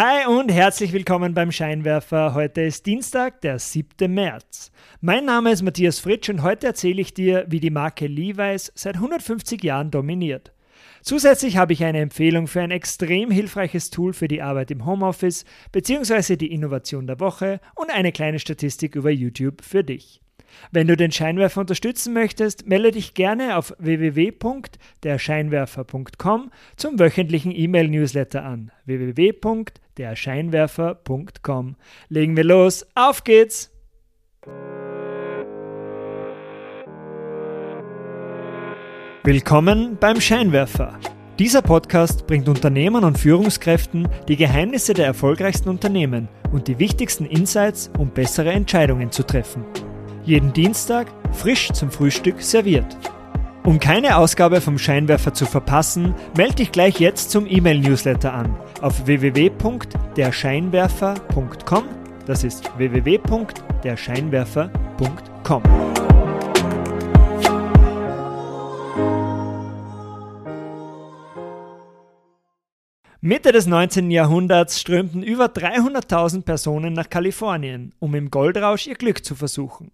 Hi und herzlich willkommen beim Scheinwerfer. Heute ist Dienstag, der 7. März. Mein Name ist Matthias Fritsch und heute erzähle ich dir, wie die Marke Levi's seit 150 Jahren dominiert. Zusätzlich habe ich eine Empfehlung für ein extrem hilfreiches Tool für die Arbeit im Homeoffice bzw. die Innovation der Woche und eine kleine Statistik über YouTube für dich. Wenn du den Scheinwerfer unterstützen möchtest, melde dich gerne auf www.derscheinwerfer.com zum wöchentlichen E-Mail-Newsletter an. www.derscheinwerfer.com. Legen wir los, auf geht's! Willkommen beim Scheinwerfer. Dieser Podcast bringt Unternehmern und Führungskräften die Geheimnisse der erfolgreichsten Unternehmen und die wichtigsten Insights, um bessere Entscheidungen zu treffen. Jeden Dienstag frisch zum Frühstück serviert. Um keine Ausgabe vom Scheinwerfer zu verpassen, melde dich gleich jetzt zum E-Mail-Newsletter an auf www.derscheinwerfer.com. Das ist www.derscheinwerfer.com. Mitte des 19. Jahrhunderts strömten über 300.000 Personen nach Kalifornien, um im Goldrausch ihr Glück zu versuchen.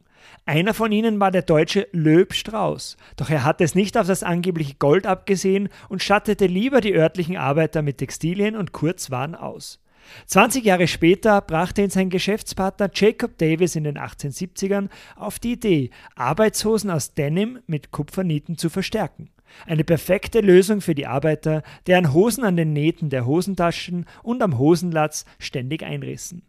Einer von ihnen war der deutsche Löb Strauß, doch er hatte es nicht auf das angebliche Gold abgesehen und stattete lieber die örtlichen Arbeiter mit Textilien und Kurzwaren aus. 20 Jahre später brachte ihn sein Geschäftspartner Jacob Davis in den 1870ern auf die Idee, Arbeitshosen aus Denim mit Kupfernieten zu verstärken. Eine perfekte Lösung für die Arbeiter, deren Hosen an den Nähten der Hosentaschen und am Hosenlatz ständig einrissen.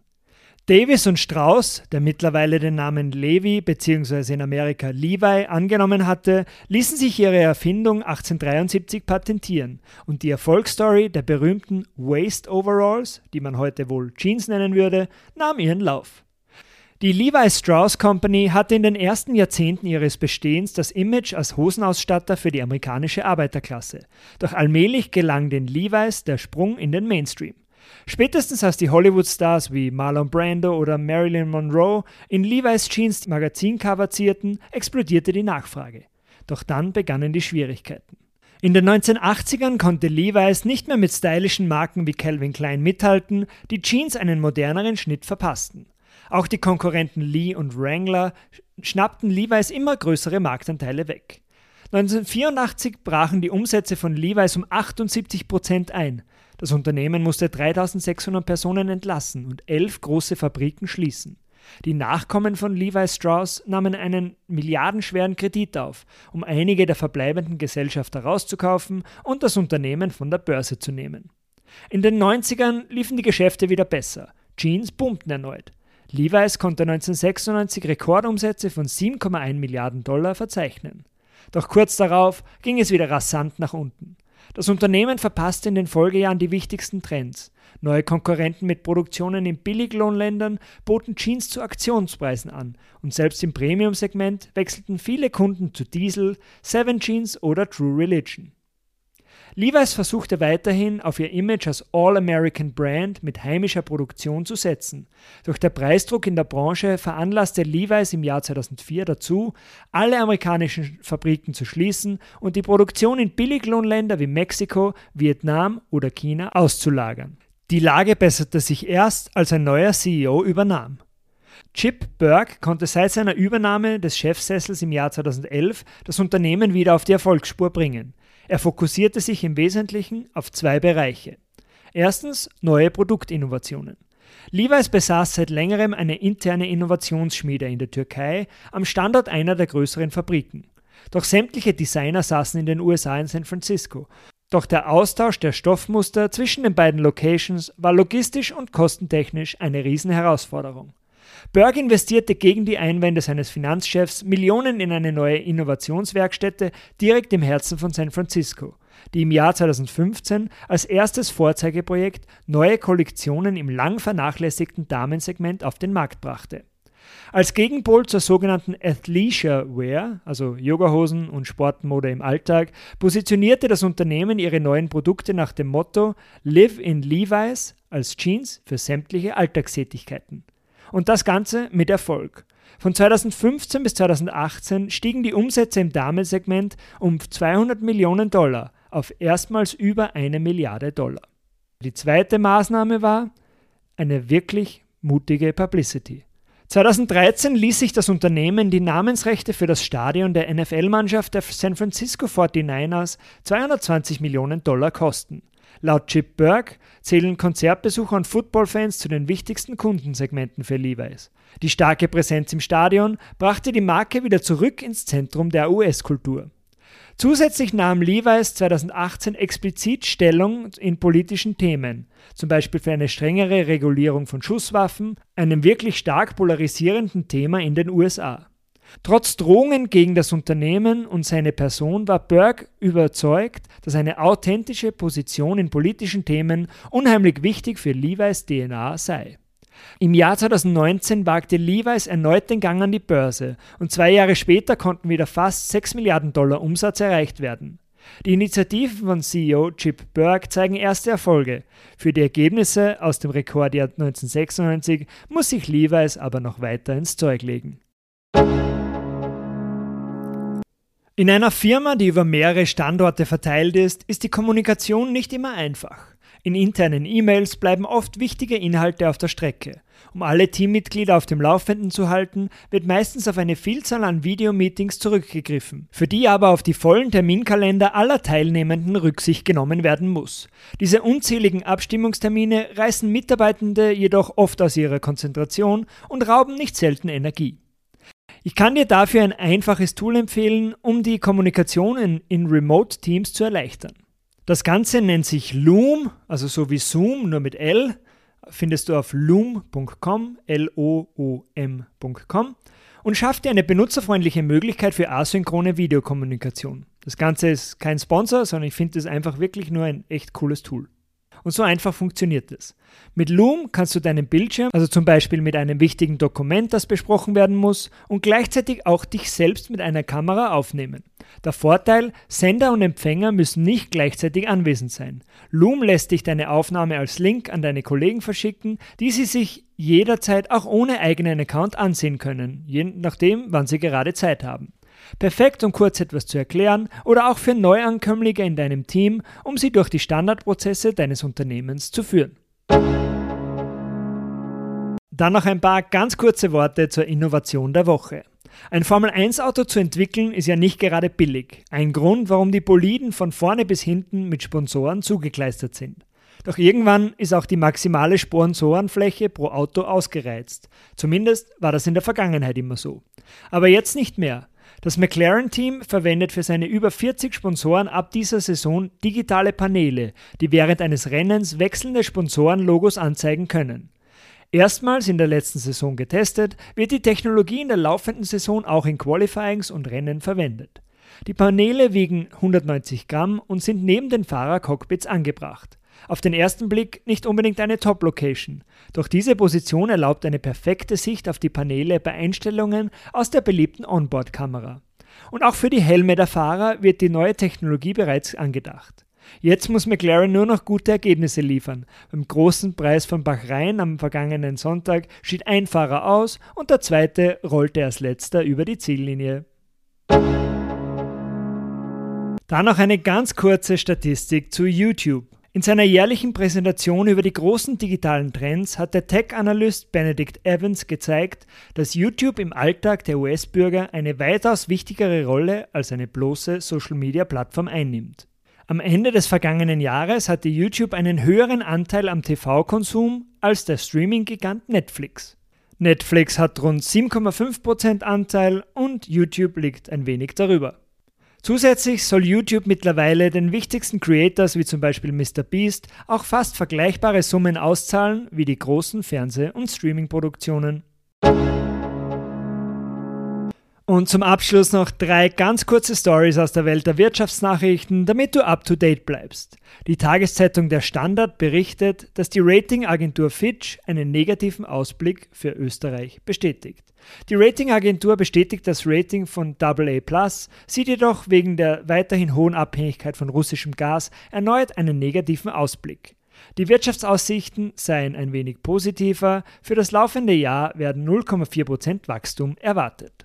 Davis und Strauss, der mittlerweile den Namen Levi bzw. in Amerika Levi angenommen hatte, ließen sich ihre Erfindung 1873 patentieren und die Erfolgsstory der berühmten Waist Overalls, die man heute wohl Jeans nennen würde, nahm ihren Lauf. Die Levi Strauss Company hatte in den ersten Jahrzehnten ihres Bestehens das Image als Hosenausstatter für die amerikanische Arbeiterklasse. Doch allmählich gelang den Levi's der Sprung in den Mainstream. Spätestens als die Hollywood-Stars wie Marlon Brando oder Marilyn Monroe in Levi's Jeans Magazincover zierten, explodierte die Nachfrage. Doch dann begannen die Schwierigkeiten. In den 1980ern konnte Levi's nicht mehr mit stylischen Marken wie Calvin Klein mithalten, die Jeans einen moderneren Schnitt verpassten. Auch die Konkurrenten Lee und Wrangler schnappten Levi's immer größere Marktanteile weg. 1984 brachen die Umsätze von Levi's um 78 Prozent ein. Das Unternehmen musste 3600 Personen entlassen und elf große Fabriken schließen. Die Nachkommen von Levi Strauss nahmen einen milliardenschweren Kredit auf, um einige der verbleibenden Gesellschafter rauszukaufen und das Unternehmen von der Börse zu nehmen. In den 90ern liefen die Geschäfte wieder besser. Jeans boomten erneut. Levi's konnte 1996 Rekordumsätze von 7,1 Milliarden Dollar verzeichnen. Doch kurz darauf ging es wieder rasant nach unten. Das Unternehmen verpasste in den Folgejahren die wichtigsten Trends. Neue Konkurrenten mit Produktionen in Billiglohnländern boten Jeans zu Aktionspreisen an und selbst im Premium-Segment wechselten viele Kunden zu Diesel, Seven Jeans oder True Religion. Levi's versuchte weiterhin auf ihr Image als All-American Brand mit heimischer Produktion zu setzen. Doch der Preisdruck in der Branche veranlasste Levi's im Jahr 2004 dazu, alle amerikanischen Fabriken zu schließen und die Produktion in Billiglohnländer wie Mexiko, Vietnam oder China auszulagern. Die Lage besserte sich erst, als ein neuer CEO übernahm. Chip Burke konnte seit seiner Übernahme des Chefsessels im Jahr 2011 das Unternehmen wieder auf die Erfolgsspur bringen. Er fokussierte sich im Wesentlichen auf zwei Bereiche. Erstens neue Produktinnovationen. Levi's besaß seit längerem eine interne Innovationsschmiede in der Türkei am Standort einer der größeren Fabriken. Doch sämtliche Designer saßen in den USA in San Francisco. Doch der Austausch der Stoffmuster zwischen den beiden Locations war logistisch und kostentechnisch eine Riesenherausforderung. Berg investierte gegen die Einwände seines Finanzchefs Millionen in eine neue Innovationswerkstätte direkt im Herzen von San Francisco, die im Jahr 2015 als erstes Vorzeigeprojekt neue Kollektionen im lang vernachlässigten Damensegment auf den Markt brachte. Als Gegenpol zur sogenannten Athleisure Wear, also Yogahosen und Sportmode im Alltag, positionierte das Unternehmen ihre neuen Produkte nach dem Motto Live in Levi's als Jeans für sämtliche Alltagstätigkeiten. Und das Ganze mit Erfolg. Von 2015 bis 2018 stiegen die Umsätze im Damensegment um 200 Millionen Dollar auf erstmals über eine Milliarde Dollar. Die zweite Maßnahme war, eine wirklich mutige Publicity. 2013 ließ sich das Unternehmen die Namensrechte für das Stadion der NFL-Mannschaft der San Francisco 49ers 220 Millionen Dollar kosten. Laut Chip Burke zählen Konzertbesucher und Footballfans zu den wichtigsten Kundensegmenten für Levi's. Die starke Präsenz im Stadion brachte die Marke wieder zurück ins Zentrum der US-Kultur. Zusätzlich nahm Levi's 2018 explizit Stellung in politischen Themen, zum Beispiel für eine strengere Regulierung von Schusswaffen, einem wirklich stark polarisierenden Thema in den USA. Trotz Drohungen gegen das Unternehmen und seine Person war Burke überzeugt, dass eine authentische Position in politischen Themen unheimlich wichtig für Levi's DNA sei. Im Jahr 2019 wagte Levi's erneut den Gang an die Börse und zwei Jahre später konnten wieder fast 6 Milliarden Dollar Umsatz erreicht werden. Die Initiativen von CEO Chip Burke zeigen erste Erfolge. Für die Ergebnisse aus dem Rekordjahr 1996 muss sich Levi's aber noch weiter ins Zeug legen. In einer Firma, die über mehrere Standorte verteilt ist, ist die Kommunikation nicht immer einfach. In internen E-Mails bleiben oft wichtige Inhalte auf der Strecke. Um alle Teammitglieder auf dem Laufenden zu halten, wird meistens auf eine Vielzahl an Videomeetings zurückgegriffen, für die aber auf die vollen Terminkalender aller Teilnehmenden Rücksicht genommen werden muss. Diese unzähligen Abstimmungstermine reißen Mitarbeitende jedoch oft aus ihrer Konzentration und rauben nicht selten Energie. Ich kann dir dafür ein einfaches Tool empfehlen, um die Kommunikation in, in Remote Teams zu erleichtern. Das Ganze nennt sich Loom, also so wie Zoom, nur mit L. Findest du auf loom.com, L-O-O-M.com und schafft dir eine benutzerfreundliche Möglichkeit für asynchrone Videokommunikation. Das Ganze ist kein Sponsor, sondern ich finde es einfach wirklich nur ein echt cooles Tool. Und so einfach funktioniert es. Mit Loom kannst du deinen Bildschirm, also zum Beispiel mit einem wichtigen Dokument, das besprochen werden muss, und gleichzeitig auch dich selbst mit einer Kamera aufnehmen. Der Vorteil, Sender und Empfänger müssen nicht gleichzeitig anwesend sein. Loom lässt dich deine Aufnahme als Link an deine Kollegen verschicken, die sie sich jederzeit auch ohne eigenen Account ansehen können, je nachdem, wann sie gerade Zeit haben. Perfekt, um kurz etwas zu erklären oder auch für Neuankömmlinge in deinem Team, um sie durch die Standardprozesse deines Unternehmens zu führen. Dann noch ein paar ganz kurze Worte zur Innovation der Woche. Ein Formel-1-Auto zu entwickeln ist ja nicht gerade billig. Ein Grund, warum die Boliden von vorne bis hinten mit Sponsoren zugekleistert sind. Doch irgendwann ist auch die maximale Sponsorenfläche pro Auto ausgereizt. Zumindest war das in der Vergangenheit immer so. Aber jetzt nicht mehr. Das McLaren-Team verwendet für seine über 40 Sponsoren ab dieser Saison digitale Paneele, die während eines Rennens wechselnde Sponsorenlogos anzeigen können. Erstmals in der letzten Saison getestet, wird die Technologie in der laufenden Saison auch in Qualifyings und Rennen verwendet. Die Paneele wiegen 190 Gramm und sind neben den Fahrercockpits angebracht. Auf den ersten Blick nicht unbedingt eine Top-Location, doch diese Position erlaubt eine perfekte Sicht auf die Paneele bei Einstellungen aus der beliebten Onboard-Kamera. Und auch für die Helme der Fahrer wird die neue Technologie bereits angedacht. Jetzt muss McLaren nur noch gute Ergebnisse liefern. Beim großen Preis von Bahrain am vergangenen Sonntag schied ein Fahrer aus und der zweite rollte als letzter über die Ziellinie. Dann noch eine ganz kurze Statistik zu YouTube. In seiner jährlichen Präsentation über die großen digitalen Trends hat der Tech-Analyst Benedict Evans gezeigt, dass YouTube im Alltag der US-Bürger eine weitaus wichtigere Rolle als eine bloße Social-Media-Plattform einnimmt. Am Ende des vergangenen Jahres hatte YouTube einen höheren Anteil am TV-Konsum als der Streaming-Gigant Netflix. Netflix hat rund 7,5% Anteil und YouTube liegt ein wenig darüber. Zusätzlich soll YouTube mittlerweile den wichtigsten Creators wie zum Beispiel MrBeast auch fast vergleichbare Summen auszahlen wie die großen Fernseh- und Streaming-Produktionen. Und zum Abschluss noch drei ganz kurze Stories aus der Welt der Wirtschaftsnachrichten, damit du up to date bleibst. Die Tageszeitung Der Standard berichtet, dass die Ratingagentur Fitch einen negativen Ausblick für Österreich bestätigt. Die Ratingagentur bestätigt das Rating von AA+, sieht jedoch wegen der weiterhin hohen Abhängigkeit von russischem Gas erneut einen negativen Ausblick. Die Wirtschaftsaussichten seien ein wenig positiver, für das laufende Jahr werden 0,4% Wachstum erwartet.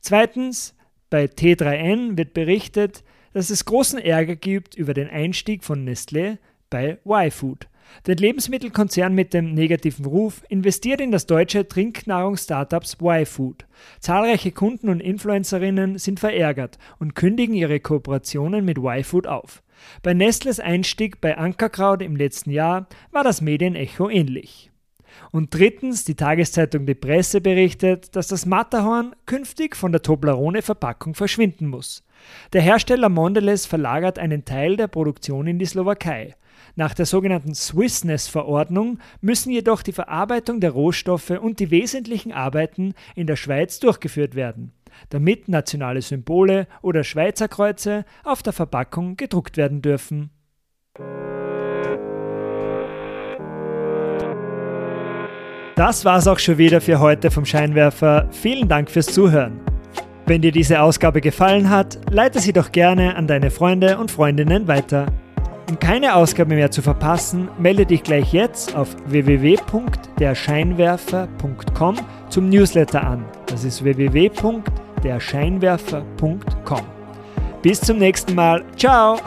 Zweitens, bei T3N wird berichtet, dass es großen Ärger gibt über den Einstieg von Nestlé bei Y-Food. Der Lebensmittelkonzern mit dem negativen Ruf investiert in das deutsche Trinknahrungs-Startups Y-Food. Zahlreiche Kunden und Influencerinnen sind verärgert und kündigen ihre Kooperationen mit Y-Food auf. Bei Nestles Einstieg bei Ankerkraut im letzten Jahr war das Medienecho ähnlich. Und drittens, die Tageszeitung Die Presse berichtet, dass das Matterhorn künftig von der Toblerone-Verpackung verschwinden muss. Der Hersteller Mondelez verlagert einen Teil der Produktion in die Slowakei. Nach der sogenannten Swissness-Verordnung müssen jedoch die Verarbeitung der Rohstoffe und die wesentlichen Arbeiten in der Schweiz durchgeführt werden, damit nationale Symbole oder Schweizer Kreuze auf der Verpackung gedruckt werden dürfen. Das war's auch schon wieder für heute vom Scheinwerfer. Vielen Dank fürs Zuhören. Wenn dir diese Ausgabe gefallen hat, leite sie doch gerne an deine Freunde und Freundinnen weiter. Um keine Ausgabe mehr zu verpassen, melde dich gleich jetzt auf www.derscheinwerfer.com zum Newsletter an. Das ist www.derscheinwerfer.com. Bis zum nächsten Mal. Ciao!